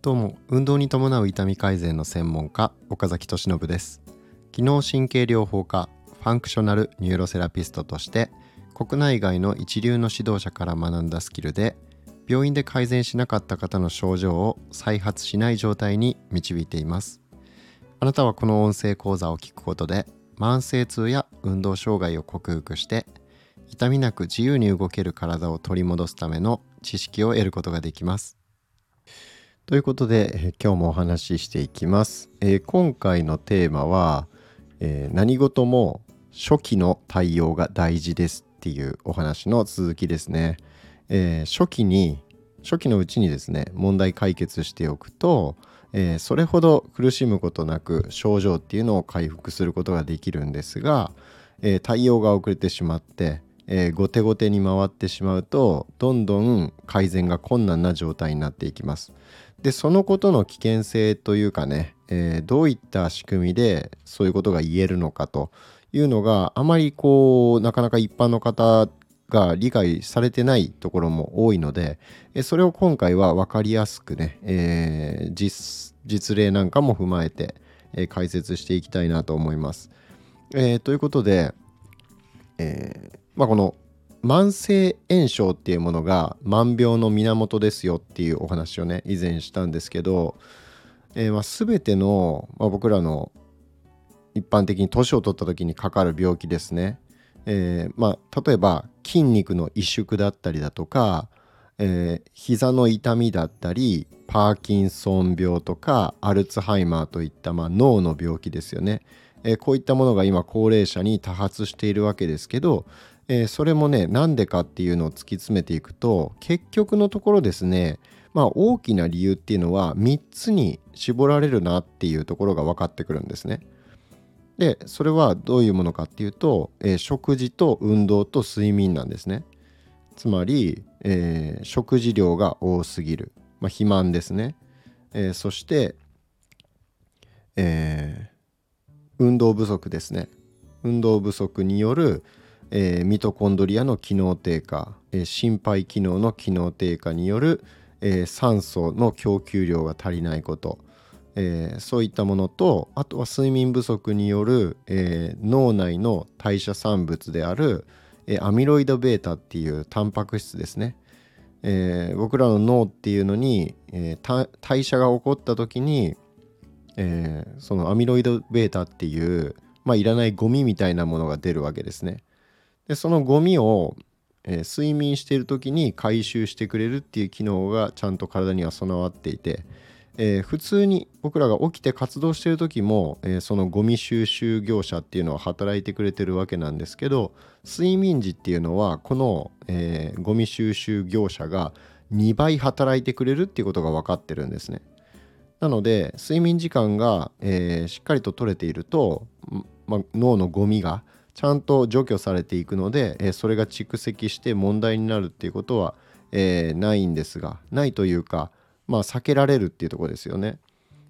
どうも運動に伴う痛み改善の専門家岡崎俊信です。機能神経療法家ファンクショナルニューロセラピストとして国内外の一流の指導者から学んだスキルで病院で改善しなかった方の症状を再発しない状態に導いています。あなたはこの音声講座を聞くことで慢性痛や運動障害を克服して痛みなく自由に動ける体を取り戻すための知識を得ることができますということで、え今日もお話ししていきます。えー、今回のテーマは、えー、何事も初期の対応が大事ですっていうお話の続きですね。えー、初期に初期のうちにですね問題解決しておくと、えそれほど苦しむことなく症状っていうのを回復することができるんですが、え対応が遅れてしまってえー、後手後手に回ってしまうとどんどん改善が困難な状態になっていきます。でそのことの危険性というかね、えー、どういった仕組みでそういうことが言えるのかというのがあまりこうなかなか一般の方が理解されてないところも多いので、それを今回は分かりやすくね、えー、実実例なんかも踏まえて、え解説していきたいなと思います。えー、ということで、えーまあ、この慢性炎症っていうものが万病の源ですよっていうお話をね以前したんですけど、えー、ま全ての、まあ、僕らの一般的に年を取った時にかかる病気ですね、えー、まあ例えば筋肉の萎縮だったりだとか、えー、膝の痛みだったりパーキンソン病とかアルツハイマーといった、まあ、脳の病気ですよね、え、こういったものが今高齢者に多発しているわけですけどえー、それもねなんでかっていうのを突き詰めていくと結局のところですねまあ大きな理由っていうのは3つに絞られるなっていうところが分かってくるんですね。でそれはどういうものかっていうと、えー、食事と運動と睡眠なんですね。つまり、えー、食事量が多すぎる、まあ、肥満ですね。えー、そして、え運動不足ですね。運動不足による、えー、ミトコンドリアの機能低下、えー、心肺機能の機能低下による、えー、酸素の供給量が足りないこと、えそういったものとあとは睡眠不足による、え脳内の代謝産物である、えアミロイド β っていうタンパク質ですね、え僕らの脳っていうのに、え代謝が起こった時に、えそのアミロイド β っていうまあ、いらないゴミみたいなものが出るわけですね。でそのゴミを、えー、睡眠している時に回収してくれるっていう機能がちゃんと体には備わっていて、えー、普通に僕らが起きて活動している時も、えー、そのゴミ収集業者っていうのは働いてくれてるわけなんですけど睡眠時っていうのはこの、えー、ゴミ収集業者が2倍働いてくれるっていうことが分かってるんですね。なので睡眠時間が、えー、しっかりと取れていると、ま、脳のゴミがちゃんと除去されていくので、えそれが蓄積して問題になるっていうことは、えー、ないんですがないというかまあ避けられるっていうところですよね。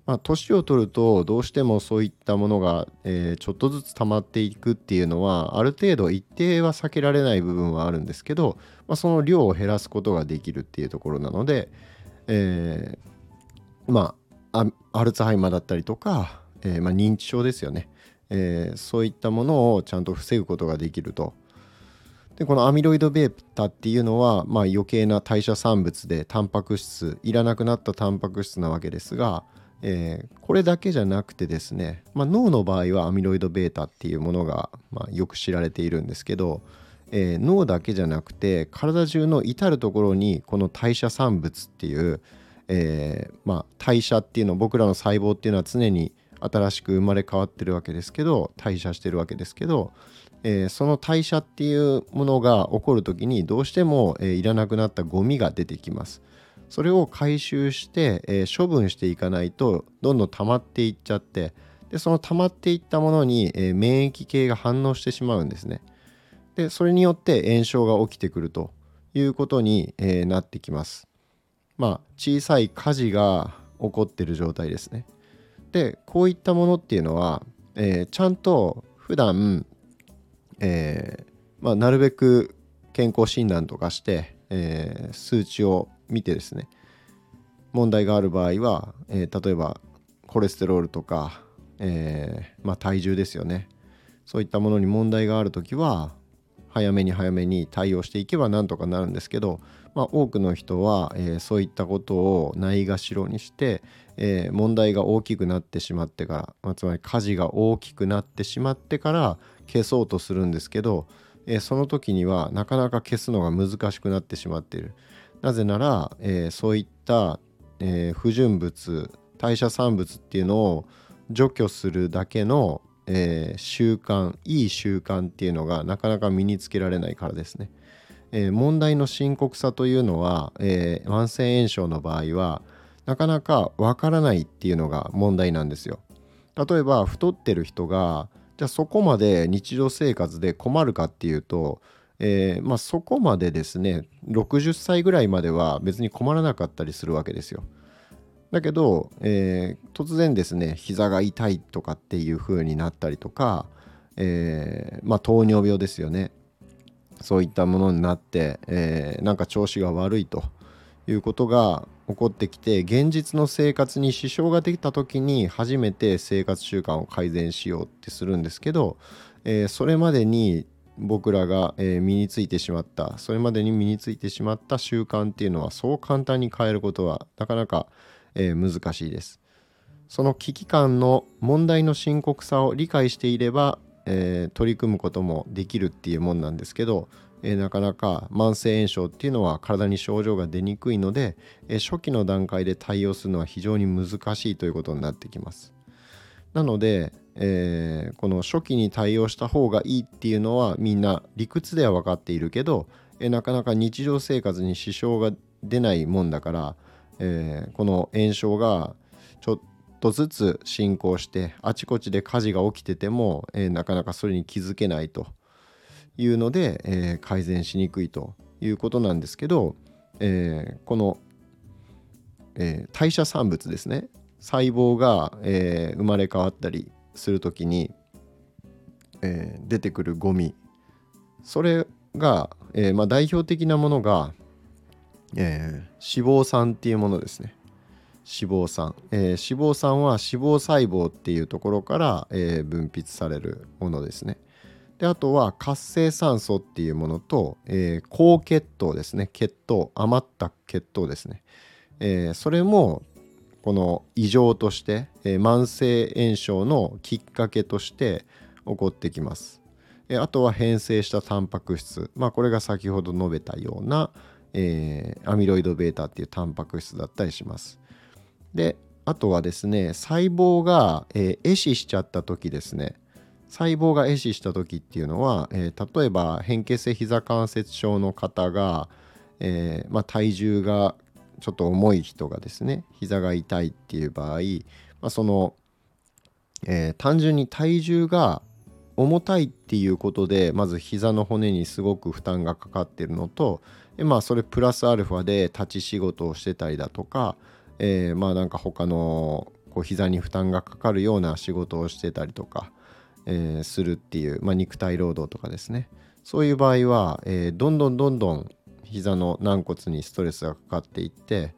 まあ、年を取るとどうしてもそういったものが、えー、ちょっとずつ溜まっていくっていうのはある程度一定は避けられない部分はあるんですけど、まあ、その量を減らすことができるっていうところなので、えー、まあアルツハイマーだったりとか、えー、まあ、認知症ですよね、えー、そういったものをちゃんと防ぐことができると。でこのアミロイド β っていうのは、まあ、余計な代謝産物でタンパク質いらなくなったタンパク質なわけですが、えー、これだけじゃなくてですね、まあ、脳の場合はアミロイド β っていうものが、まあ、よく知られているんですけど、えー、脳だけじゃなくて体中の至る所にこの代謝産物っていう、えー、まあ、代謝っていうの僕らの細胞っていうのは常に新しく生まれ変わってるわけですけど代謝してるわけですけど、えー、その代謝っていうものが起こる時にどうしても、えー、いらなくなったゴミが出てきます。それを回収して、えー、処分していかないとどんどん溜まっていっちゃってでその溜まっていったものに、え免疫系が反応してしまうんですね。でそれによって炎症が起きてくるということに、えなってきます。まあ小さい火事が起こってる状態ですね。でこういったものっていうのは、えー、ちゃんと普段、えーまあ、なるべく健康診断とかして、えー、数値を見てですね問題がある場合は、えー、例えばコレステロールとか、えー、まあ、体重ですよね。そういったものに問題がある時は早めに早めに対応していけばなんとかなるんですけど、まあ、多くの人は、えー、そういったことをないがしろにして、えー、問題が大きくなってしまってから、まあ、つまり火事が大きくなってしまってから消そうとするんですけど、えー、その時にはなかなか消すのが難しくなってしまっている。なぜなら、えそういった、え不純物代謝産物っていうのを除去するだけのえ、習慣いい習慣っていうのがなかなか身につけられないからですね、えー、問題の深刻さというのは、えー、慢性炎症の場合はなかなかわからないっていうのが問題なんですよ例えば太ってる人がじゃあそこまで日常生活で困るかっていうと、えまあ、そこまでですね60歳ぐらいまでは別に困らなかったりするわけですよ。だけど、えー、突然ですね膝が痛いとかっていう風になったりとか、えー、まあ、糖尿病ですよねそういったものになって、えー、なんか調子が悪いということが起こってきて現実の生活に支障ができた時に初めて生活習慣を改善しようってするんですけど、えー、それまでに僕らが、え身についてしまったそれまでに身についてしまった習慣っていうのはそう簡単に変えることはなかなかえ、難しいです。その危機感の問題の深刻さを理解していれば、えー、取り組むこともできるっていうもんなんですけど、えー、なかなか慢性炎症っていうのは体に症状が出にくいので、えー、初期の段階で対応するのは非常に難しいということになってきます。なので、えー、この初期に対応した方がいいっていうのはみんな理屈では分かっているけど、えー、なかなか日常生活に支障が出ないもんだからえー、この炎症がちょっとずつ進行してあちこちで火事が起きてても、えー、なかなかそれに気づけないというので、えー、改善しにくいということなんですけど、えこの、え代謝産物ですね。細胞が、え生まれ変わったりする時に、え出てくるゴミ。それが、えまあ、代表的なものがえ、脂肪酸っていうものですね。脂肪酸、えー、脂肪酸は脂肪細胞っていうところから、えー、分泌されるものですね。であとは活性酸素っていうものと、えー、高血糖ですね。血糖余った血糖ですね、えー、それもこの異常として、えー、慢性炎症のきっかけとして起こってきます、えー、あとは変性したタンパク質。まあこれが先ほど述べたような、えー、アミロイド β っていうタンパク質だったりします。であとはですね細胞が、えー、壊死しちゃった時ですね。細胞が壊死した時っていうのは、えー、例えば変形性膝関節症の方が、えーまあ、体重がちょっと重い人がですね膝が痛いっていう場合、まあ、その、えー、単純に体重が重たいっていうことでまず膝の骨にすごく負担がかかってるのとでまあそれプラスアルファで立ち仕事をしてたりだとか、えー、まあなんか他のこう膝に負担がかかるような仕事をしてたりとか、えー、するっていう、まあ、肉体労働とかですねそういう場合は、えー、どんどんどんどん膝の軟骨にストレスがかかっていって、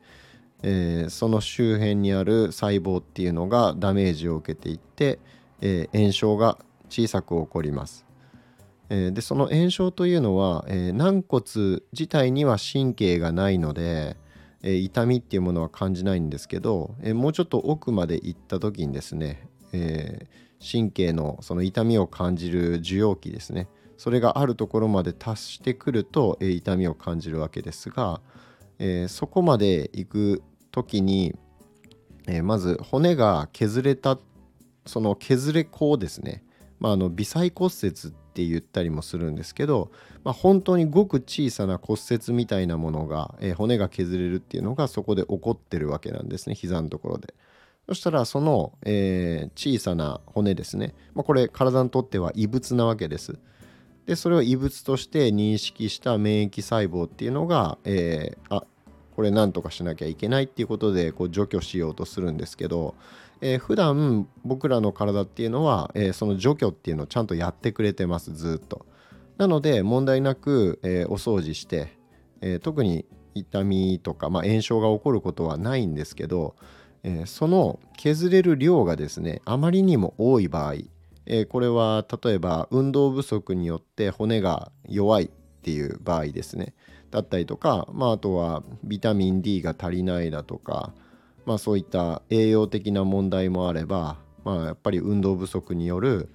えー、その周辺にある細胞っていうのがダメージを受けていって、えー、炎症が小さく起こります。えでその炎症というのは、え軟骨自体には神経がないので、え痛みっていうものは感じないんですけど、えもうちょっと奥まで行った時にですね、え神経のその痛みを感じる受容器ですね。それがあるところまで達してくると、え痛みを感じるわけですが、えそこまで行く時に、えまず骨が削れたその削れ口ですね、まあ、あの微細骨折っって言ったりもするんですけど、まあ、本当にごく小さな骨折みたいなものが、えー、骨が削れるっていうのがそこで起こってるわけなんですね膝のところで。そしたらその、えー、小さな骨ですね、まあ、これ体にとっては異物なわけです。でそれを異物として認識した免疫細胞っていうのが、えー、あこれなんとかしなきゃいけないっていうことでこう除去しようとするんですけど、えー、普段僕らの体っていうのは、えー、その除去っていうのをちゃんとやってくれてますずっと。なので問題なく、えー、お掃除して、えー、特に痛みとか、まあ、炎症が起こることはないんですけど、えー、その削れる量がですねあまりにも多い場合、えこれは例えば運動不足によって骨が弱いっていう場合ですねだったりとか、まあ、あとはビタミン D が足りないだとか、まあ、そういった栄養的な問題もあれば、まあ、やっぱり運動不足による、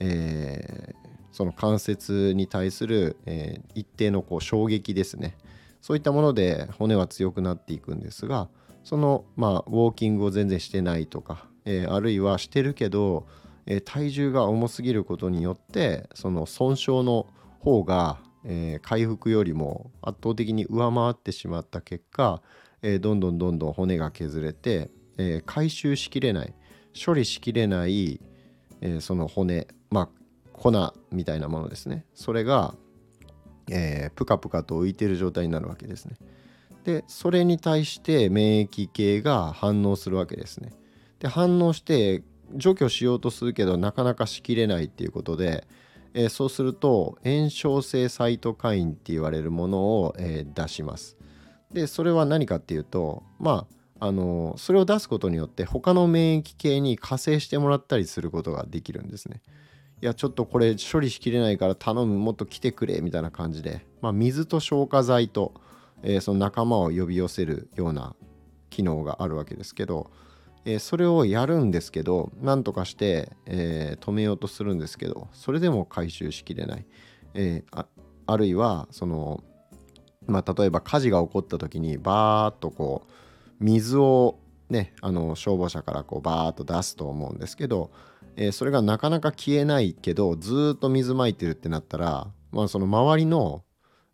えー、その関節に対する、えー、一定のこう衝撃ですね。そういったもので骨は強くなっていくんですがそのまあウォーキングを全然してないとか、えー、あるいはしてるけど、えー、体重が重すぎることによってその損傷の方が、えー、回復よりも圧倒的に上回ってしまった結果、えどんどんどんどん骨が削れて、え回収しきれない処理しきれない、えその骨まあ粉みたいなものですね。それが、えー、プカプカと浮いてる状態になるわけですね。でそれに対して免疫系が反応するわけですね。で反応して除去しようとするけどなかなかしきれないっていうことで、えー、そうすると炎症性サイトカインって言われるものを、えー、出します。でそれは何かっていうとまああのそれを出すことによって他の免疫系に加勢してもらったりすることができるんですね。いやちょっとこれ処理しきれないから頼むもっと来てくれみたいな感じで、まあ、水と消火剤と、えー、その仲間を呼び寄せるような機能があるわけですけど、えー、それをやるんですけどなんとかして、えー、止めようとするんですけどそれでも回収しきれない、えああるいはそのまあ例えば火事が起こった時にバーッとこう水をねあの消防車からこうバーッと出すと思うんですけどえー、それがなかなか消えないけどずっと水まいてるってなったら、まあ、その周りの、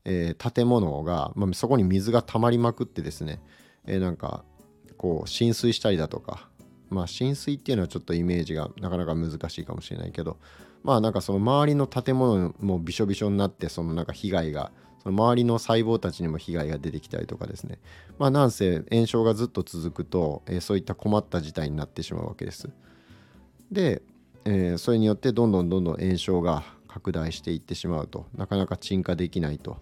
えー、建物が、まあ、そこに水が溜まりまくってですね、えー、なんかこう浸水したりだとかまあ浸水っていうのはちょっとイメージがなかなか難しいかもしれないけどまあなんかその周りの建物もびしょびしょになってそのなんか被害がその周りの細胞たちにも被害が出てきたりとかですね。まあなんせ炎症がずっと続くと、えー、そういった困った事態になってしまうわけです。で、えー、それによってどんどんどんどん炎症が拡大していってしまうと。なかなか鎮火できないと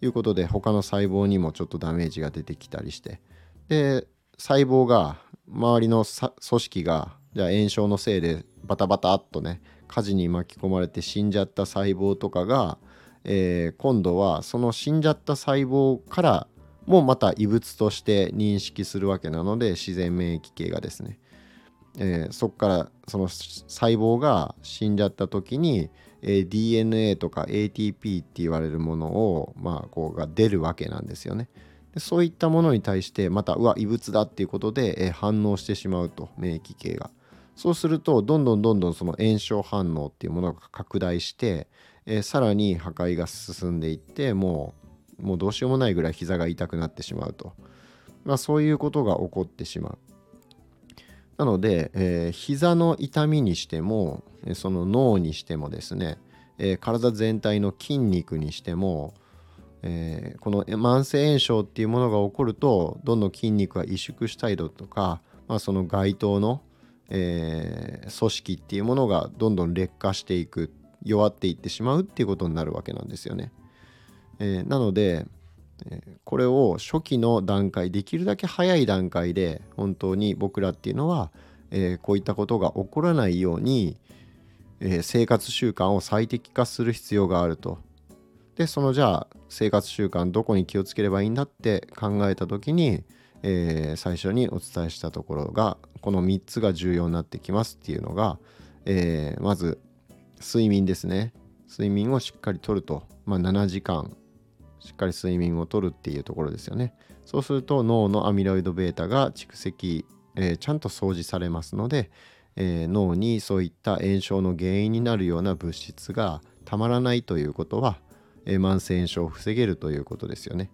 いうことで他の細胞にもちょっとダメージが出てきたりして。で細胞が周りの組織がじゃあ炎症のせいでバタバタっとね火事に巻き込まれて死んじゃった細胞とかが、えー、今度はその死んじゃった細胞からもまた異物として認識するわけなので自然免疫系がですねえー、そこからその細胞が死んじゃった時に、え、DNA とか ATP って言われるものを、まあ、こうが出るわけなんですよね。でそういったものに対してまたうわ異物だっていうことで、え、反応してしまうと免疫系が。そうするとどんどんどんどんその炎症反応っていうものが拡大して、えー、さらに破壊が進んでいってもうもうどうしようもないぐらい膝が痛くなってしまうと、まあ、そういうことが起こってしまう。なので、えー、膝の痛みにしてもその脳にしてもですね、えー、体全体の筋肉にしても、えー、この慢性炎症っていうものが起こるとどんどん筋肉が萎縮したりだとか、まあ、その該当の、えー、組織っていうものがどんどん劣化していく弱っていってしまうっていうことになるわけなんですよね。えー、なので、これを初期の段階できるだけ早い段階で本当に僕らっていうのは、えー、こういったことが起こらないように、えー、生活習慣を最適化する必要があると。でそのじゃあ生活習慣どこに気をつければいいんだって考えた時に、えー、最初にお伝えしたところがこの3つが重要になってきますっていうのが、えまず睡眠ですね睡眠をしっかりとると、まあ、7時間しっかり睡眠をとるっていうところですよね。そうすると脳のアミロイド β が蓄積、えー、ちゃんと掃除されますので、えー、脳にそういった炎症の原因になるような物質がたまらないということは、えー、慢性炎症を防げるということですよね。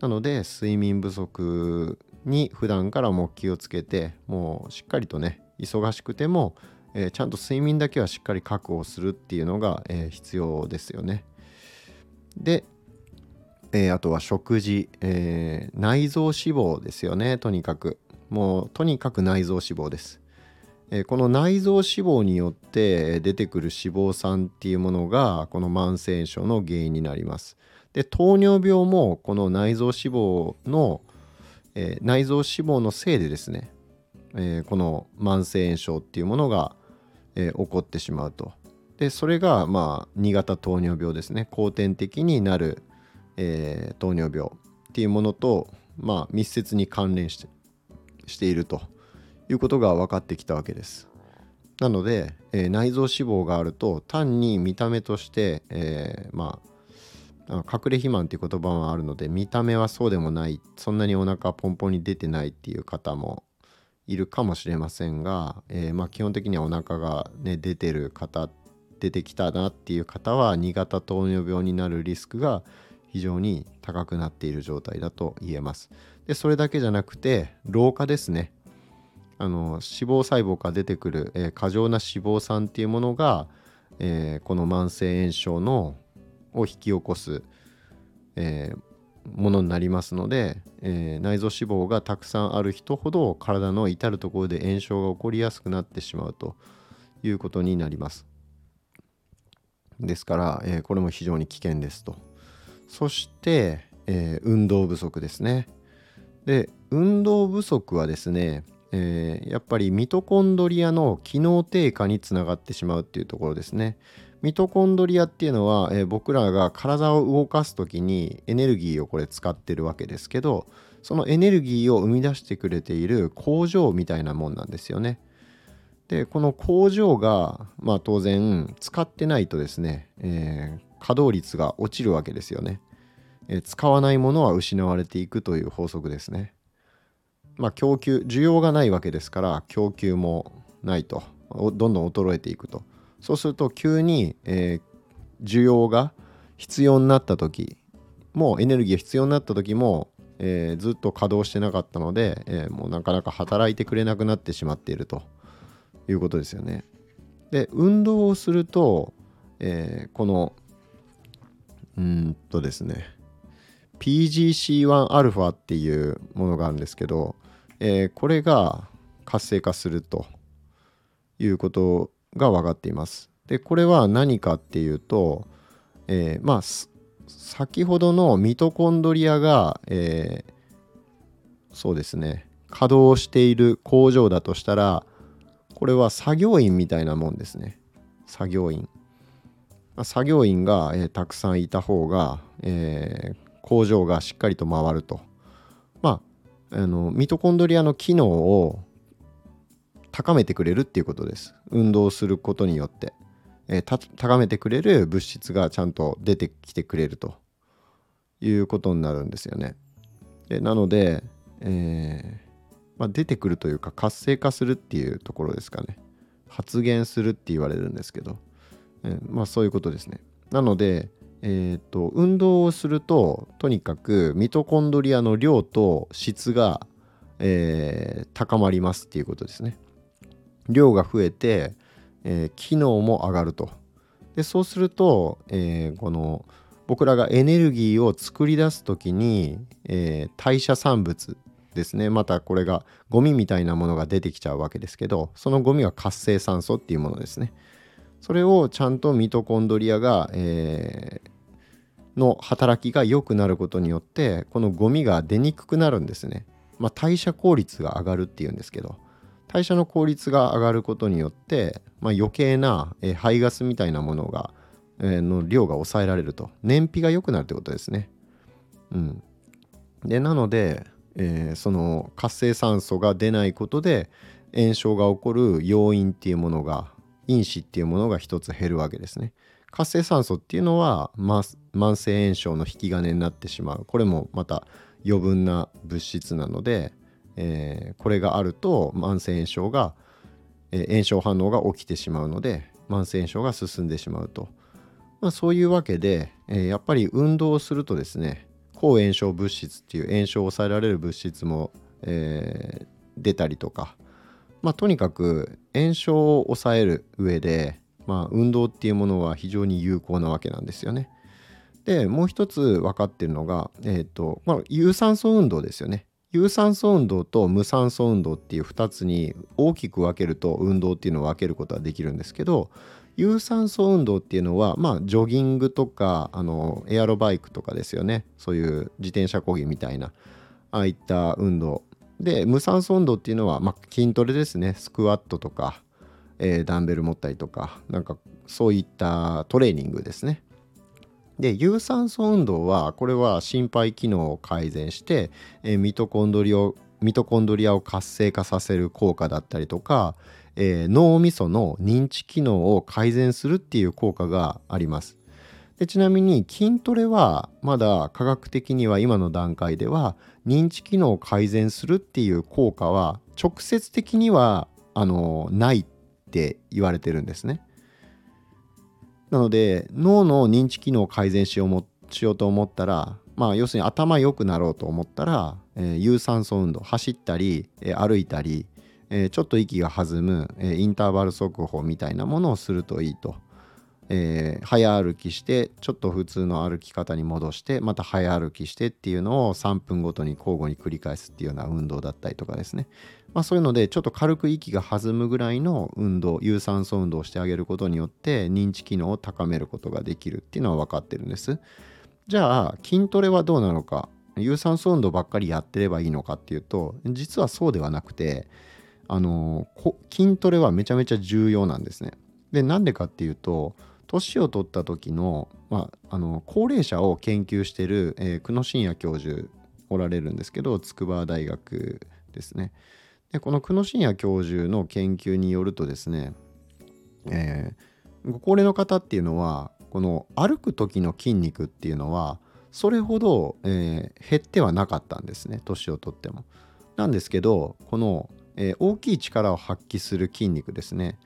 なので睡眠不足に普段からも気をつけてもうしっかりとね忙しくても、えー、ちゃんと睡眠だけはしっかり確保するっていうのが、えー、必要ですよね。で、えー、あとは食事、えー、内臓脂肪ですよねとにかくもうとにかく内臓脂肪です、えこの内臓脂肪によって出てくる脂肪酸っていうものがこの慢性炎症の原因になります。で糖尿病もこの内臓脂肪の、えー、内臓脂肪のせいでですね、えー、この慢性炎症っていうものが、えー、起こってしまうと。でそれがまあ2型糖尿病ですね後天的になる、え糖尿病っていうものと、まあ、密接に関連してしているということが分かってきたわけです。なので、え内臓脂肪があると単に見た目として、えまあ隠れ肥満っていう言葉もあるので見た目はそうでもないそんなにお腹ポンポンに出てないっていう方もいるかもしれませんが、えー、まあ基本的にはお腹がね出てる方出てきたなっていう方は2型糖尿病になるリスクが非常に高くなっている状態だと言えます。でそれだけじゃなくて老化ですね。あの脂肪細胞から出てくる、えー、過剰な脂肪酸っていうものが、えー、この慢性炎症のを引き起こす、えー、ものになりますので、えー、内臓脂肪がたくさんある人ほど体の至る所で炎症が起こりやすくなってしまうということになります。ですから、えー、これも非常に危険ですと。そして、え運動不足ですね。で運動不足はですね、えやっぱりミトコンドリアの機能低下につながってしまうっていうところですね。ミトコンドリアっていうのは、えー、僕らが体を動かす時にエネルギーをこれ使ってるわけですけどそのエネルギーを生み出してくれている工場みたいなもんなんですよね。でこの工場が、まあ、当然使ってないとですね、えー、稼働率が落ちるわけですよね、えー、使わないものは失われていくという法則ですね。まあ供給需要がないわけですから供給もないとどんどん衰えていくと。そうすると急に、えー、需要が必要になった時もうエネルギーが必要になった時も、えー、ずっと稼働してなかったので、えー、もうなかなか働いてくれなくなってしまっているということですよね。で運動をすると、えー、このうんとですね PGC1α っていうものがあるんですけど、えー、これが活性化するということが分かっています。でこれは何かっていうと、えー、まあ先ほどのミトコンドリアが、えー、そうですね稼働している工場だとしたらこれは作業員みたいなもんですね。作業員、まあ、作業員が、えー、たくさんいた方が、えー、工場がしっかりと回ると。まああのミトコンドリアの機能を高めてくれるっていうことです。運動することによって、えー、高めてくれる物質がちゃんと出てきてくれるということになるんですよね。でなので、えー、まあ、出てくるというか活性化するっていうところですかね。発現するって言われるんですけど、えー、まあそういうことですね。なので、えーと、と運動をするととにかくミトコンドリアの量と質が、えー、高まりますっていうことですね。量が増えて、えー、機能も上がると。でそうすると、えー、この僕らがエネルギーを作り出す時に、えー、代謝産物ですねまたこれがゴミみたいなものが出てきちゃうわけですけどそのゴミは活性酸素っていうものですね。それをちゃんとミトコンドリアが、えー、の働きが良くなることによってこのゴミが出にくくなるんですね。まあ、代謝効率が上がるっていうんですけど。代謝の効率が上がることによって、まあ、余計な、え排ガスみたいなものが、えー、の量が抑えられると燃費が良くなるということですね。うん、でなので、えー、その活性酸素が出ないことで炎症が起こる要因っていうものが因子っていうものが一つ減るわけですね。活性酸素っていうのは、ま、慢性炎症の引き金になってしまうこれもまた余分な物質なので、えー、これがあると慢性炎症が、えー、炎症反応が起きてしまうので慢性炎症が進んでしまうと、まあ、そういうわけで、えー、やっぱり運動をするとですね抗炎症物質っていう炎症を抑えられる物質も、え出たりとか、まあ、とにかく炎症を抑える上で、まあ、運動っていうものは非常に有効なわけなんですよね。でもう一つ分かってるのが、えーとまあ、有酸素運動ですよね。有酸素運動と無酸素運動っていう2つに大きく分けると運動っていうのを分けることはできるんですけど有酸素運動っていうのはまあジョギングとかあのエアロバイクとかですよね。そういう自転車こぎみたいなああいった運動。で無酸素運動っていうのは、まあ、筋トレですね。スクワットとか、えー、ダンベル持ったりとかなんかそういったトレーニングですね。で有酸素運動はこれは心肺機能を改善して、え、ミトコンドリアミトコンドリアを活性化させる効果だったりとか、えー、脳みその認知機能を改善するっていう効果がありますでちなみに筋トレはまだ科学的には今の段階では認知機能を改善するっていう効果は直接的にはあのないって言われてるんですね。なので脳の認知機能を改善しようもしようと思ったらまあ要するに頭良くなろうと思ったら、えー、有酸素運動走ったり、えー、歩いたり、えー、ちょっと息が弾む、えインターバル速報みたいなものをするといいと。えー、早歩きしてちょっと普通の歩き方に戻してまた早歩きしてっていうのを3分ごとに交互に繰り返すっていうような運動だったりとかですね、まあ、そういうのでちょっと軽く息が弾むぐらいの運動有酸素運動をしてあげることによって認知機能を高めることができるっていうのは分かってるんです。じゃあ筋トレはどうなのか。有酸素運動ばっかりやってればいいのかっていうと実はそうではなくてあの筋トレはめちゃめちゃ重要なんですね。でなんでかっていうと年を取った時の,、まあ、あの高齢者を研究してる、えー、久野真也教授おられるんですけど筑波大学ですね。でこの久野真也教授の研究によるとですね、えー、ご高齢の方っていうのはこの歩く時の筋肉っていうのはそれほど、えー、減ってはなかったんですね年をとっても。なんですけどこの、えー、大きい力を発揮する筋肉ですね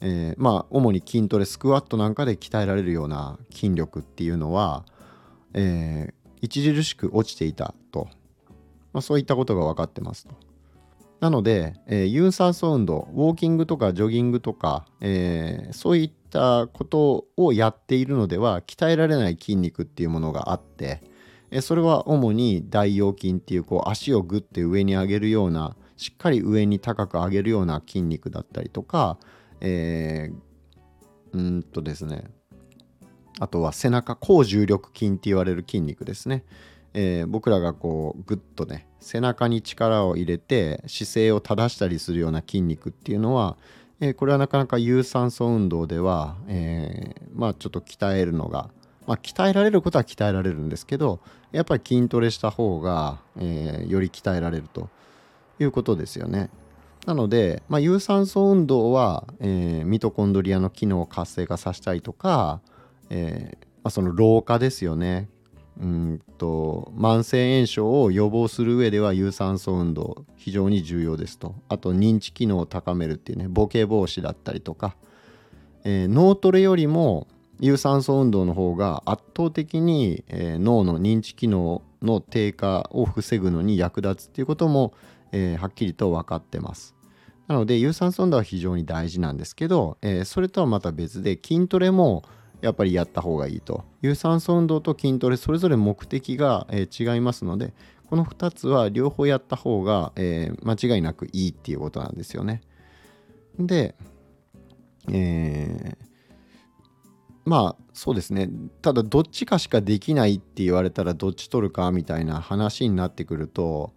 えー、まあ主に筋トレスクワットなんかで鍛えられるような筋力っていうのは、えー、著しく落ちていたと、まあ、そういったことが分かってますと。なので、えー、有酸素運動ウォーキングとかジョギングとか、えー、そういったことをやっているのでは鍛えられない筋肉っていうものがあって、えー、それは主に大腰筋っていうこう足をグッて上に上げるようなしっかり上に高く上げるような筋肉だったりとか、えー、うんとですねあとは背中高重力筋って言われる筋肉ですね、えー、僕らがこうグッとね背中に力を入れて姿勢を正したりするような筋肉っていうのは、えー、これはなかなか有酸素運動では、えー、まあちょっと鍛えるのがまあ、鍛えられることは鍛えられるんですけどやっぱり筋トレした方が、え、より鍛えられるということですよね。なので、まあ、有酸素運動は、えー、ミトコンドリアの機能を活性化させたりとか、えーまあ、その老化ですよね。うんと慢性炎症を予防する上では有酸素運動非常に重要ですと。あと認知機能を高めるっていうねボケ防止だったりとか、えー、脳トレよりも有酸素運動の方が圧倒的に、えー、脳の認知機能の低下を防ぐのに役立つっていうことも、えー、はっきりと分かってます。なので有酸素運動は非常に大事なんですけど、えー、それとはまた別で筋トレもやっぱりやった方がいいと有酸素運動と筋トレそれぞれ目的が、えー、違いますのでこの2つは両方やった方が、えー、間違いなくいいっていうことなんですよね。で、えー、まあそうですねただどっちかしかできないって言われたらどっち取るかみたいな話になってくると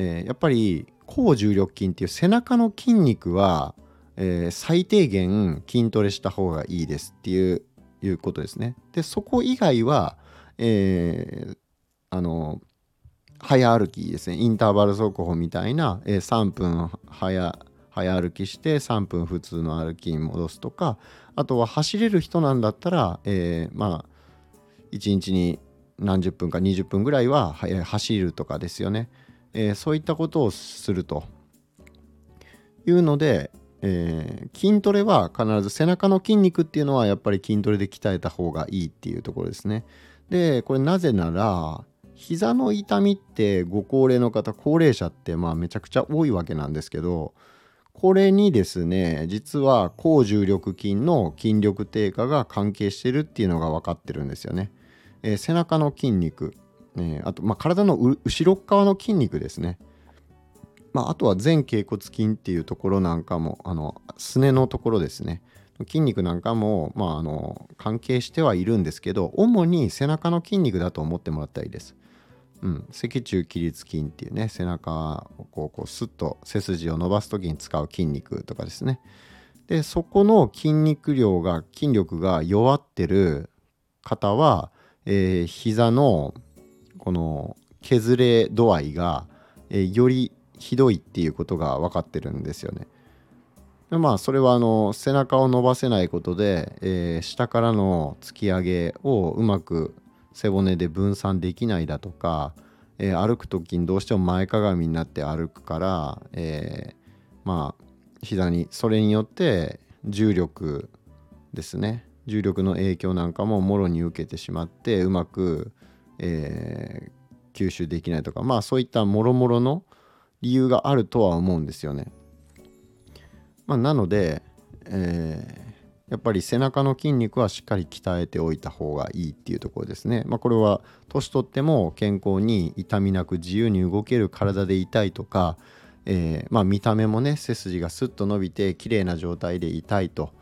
えー、やっぱり高重力筋っていう背中の筋肉は、えー、最低限筋トレした方がいいですっていういうことですね。でそこ以外は、えー、あの早歩きですねインターバル速歩みたいな、えー、3分早早歩きして3分普通の歩きに戻すとかあとは走れる人なんだったら、えー、まあ1日に何十分か20分ぐらいは走るとかですよね。えー、そういったことをするというので、えー、筋トレは必ず背中の筋肉っていうのはやっぱり筋トレで鍛えた方がいいっていうところですね。でこれなぜなら膝の痛みってご高齢の方高齢者ってまあめちゃくちゃ多いわけなんですけどこれにですね実は高重力筋の筋力低下が関係してるっていうのが分かってるんですよね。えー、背中の筋肉えー、あと、まあ、体の後ろ側の筋肉ですね、まあ、あとは前脛骨筋っていうところなんかもあのすねのところですね。筋肉なんかも、まあ、あの関係してはいるんですけど主に背中の筋肉だと思ってもらったらいいです。うん、脊柱起立筋っていうね背中をこうこうスッと背筋を伸ばす時に使う筋肉とかですね。でそこの筋肉量が筋力が弱ってる方は、えー、膝のこの削れ度合いが、えー、よりひどいっていうことが分かってるんですよね。でまあそれはあの背中を伸ばせないことで、えー、下からの突き上げをうまく背骨で分散できないだとか、えー、歩く時にどうしても前かがみになって歩くから、えー、まあ膝にそれによって重力ですね重力の影響なんかももろに受けてしまってうまく、えー、吸収できないとかまあそういったもろもろの理由があるとは思うんですよね。まあ、なので、えー、やっぱり背中の筋肉はしっかり鍛えておいた方がいいっていうところですね。まあ、これは年取っても健康に痛みなく自由に動ける体でいたいとか、えー、まあ、見た目もね背筋がスッと伸びて綺麗な状態でいたいと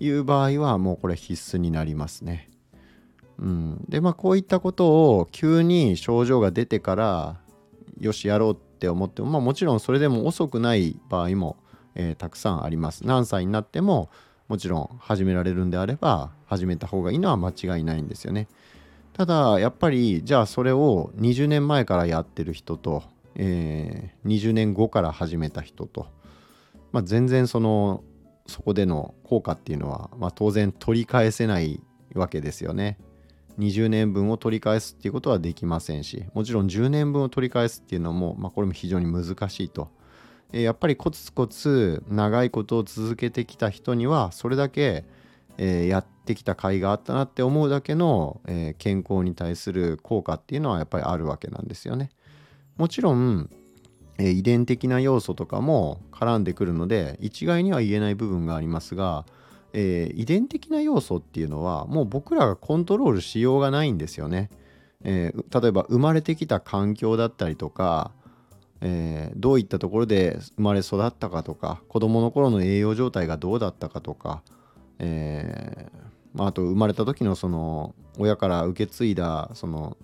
いう場合はもうこれ必須になりますね。うん、でまあこういったことを急に症状が出てからよしやろうって思っても、まあ、もちろんそれでも遅くない場合もえー、たくさんあります。何歳になってももちろん始められるんであれば始めた方がいいのは間違いないんですよね。ただやっぱりじゃあそれを20年前からやってる人と、えー、20年後から始めた人と、まあ、全然そのそこでの効果っていうのは、まあ、当然取り返せないわけですよね。20年分を取り返すっていうことはできませんしもちろん10年分を取り返すっていうのも、まあ、これも非常に難しいとえやっぱりコツコツ長いことを続けてきた人にはそれだけ、えやってきた甲斐があったなって思うだけの、え健康に対する効果っていうのはやっぱりあるわけなんですよね。もちろん、え遺伝的な要素とかも絡んでくるので一概には言えない部分がありますが、えー、遺伝的な要素っていうのはもう僕らがコントロールしようがないんですよね。えー、例えば生まれてきた環境だったりとか、えー、どういったところで生まれ育ったかとか子どもの頃の栄養状態がどうだったかとか、えーまあ、あと生まれた時のその親から受け継いだその、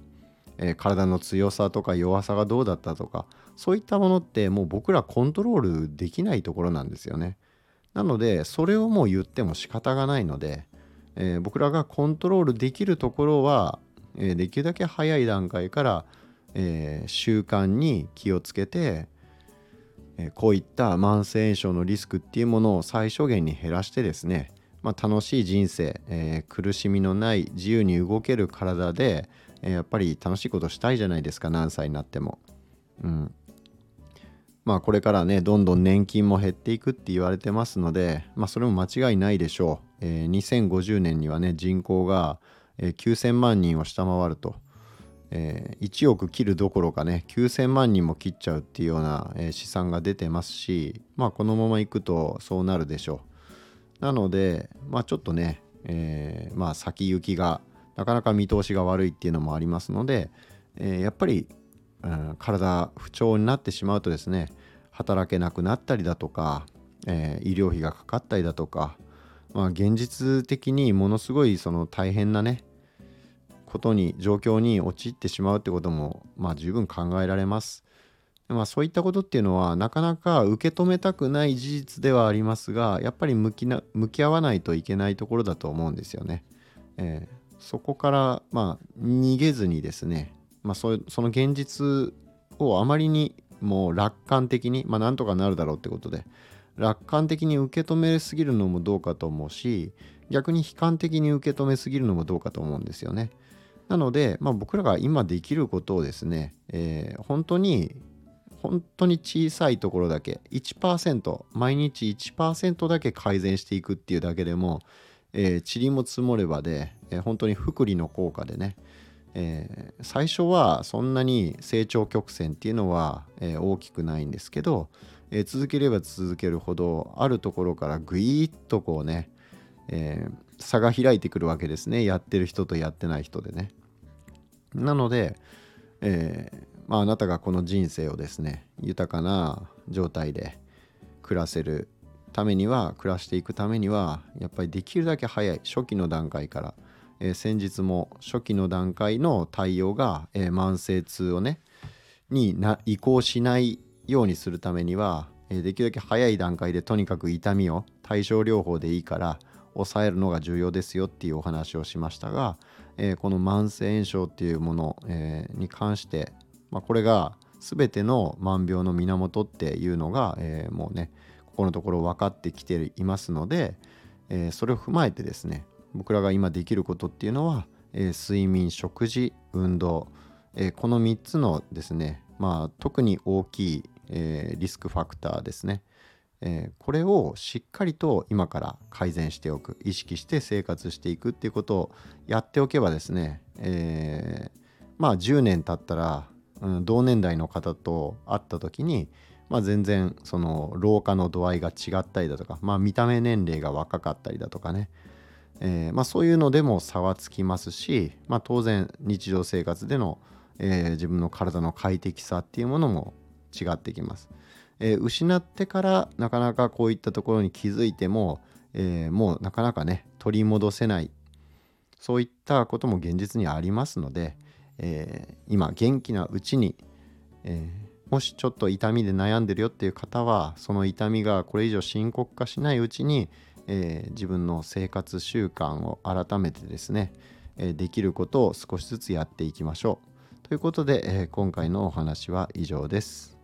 えー、体の強さとか弱さがどうだったとかそういったものってもう僕らコントロールできないところなんですよね。なのでそれをもう言っても仕方がないので、えー、僕らがコントロールできるところは、えー、できるだけ早い段階からえー、習慣に気をつけて、えー、こういった慢性炎症のリスクっていうものを最小限に減らしてですね、まあ、楽しい人生、えー、苦しみのない自由に動ける体で、えやっぱり楽しいことしたいじゃないですか何歳になっても。うんまあこれからねどんどん年金も減っていくって言われてますので、まあ、それも間違いないでしょう。えー、2050年にはね人口が、9000万人を下回ると。えー、1億切るどころかね9000万人も切っちゃうっていうような、えー、試算が出てますしまあこのままいくとそうなるでしょうなのでまあちょっとね、えー、まあ先行きがなかなか見通しが悪いっていうのもありますので、えやっぱり、うん、体不調になってしまうとですね働けなくなったりだとか、え医療費がかかったりだとかまあ現実的にものすごいその大変なねことに状況に陥ってしまうってこともまあ十分考えられます。まあ、そういったことっていうのはなかなか受け止めたくない事実ではありますがやっぱり向きな向き合わないといけないところだと思うんですよね。えー、そこからまあ逃げずにですね、まあ、そその現実をあまりにもう楽観的にまあなんとかなるだろうってことで楽観的に受け止めすぎるのもどうかと思うし逆に悲観的に受け止めすぎるのもどうかと思うんですよね。なので、まあ、僕らが今できることをですね、えー、本当に本当に小さいところだけ1%毎日1%だけ改善していくっていうだけでも、えー、塵も積もればで、えー、本当に福利の効果でね、えー、最初はそんなに成長曲線っていうのは、えー、大きくないんですけど、えー、続ければ続けるほどあるところからぐいっとこうね、え、差が開いてくるわけですね。やってる人とやってない人でね。なので、え、ま、あなたがこの人生をですね豊かな状態で暮らせるためには暮らしていくためにはやっぱりできるだけ早い初期の段階から、えー、先日も初期の段階の対応が、えー、慢性痛をねにな移行しないようにするためには、えー、できるだけ早い段階でとにかく痛みを対症療法でいいから抑えるのが重要ですよっていうお話をしましたが、えー、この慢性炎症っていうもの、えー、に関して、まあ、これが全ての万病の源っていうのが、えー、もうねここのところ分かってきていますので、えそれを踏まえてですね僕らが今できることっていうのは、え睡眠食事運動、えこの3つのですねまあ特に大きい、えリスクファクターですね。え、これをしっかりと今から改善しておく意識して生活していくっていうことをやっておけばですね、え、まあ10年経ったら、うん、同年代の方と会った時に、まあ、全然その老化の度合いが違ったりだとか、まあ、見た目年齢が若かったりだとかね、えー、まあ、そういうのでも差はつきますし、まあ、当然日常生活での、えー、自分の体の快適さっていうものも違ってきます。えー、失ってからなかなかこういったところに気づいても、えー、もうなかなかね取り戻せないそういったことも現実にありますので、えー、今元気なうちに、えもしちょっと痛みで悩んでるよっていう方はその痛みがこれ以上深刻化しないうちに、えー、自分の生活習慣を改めてですね、えー、できることを少しずつやっていきましょう。ということで、えー、今回のお話は以上です。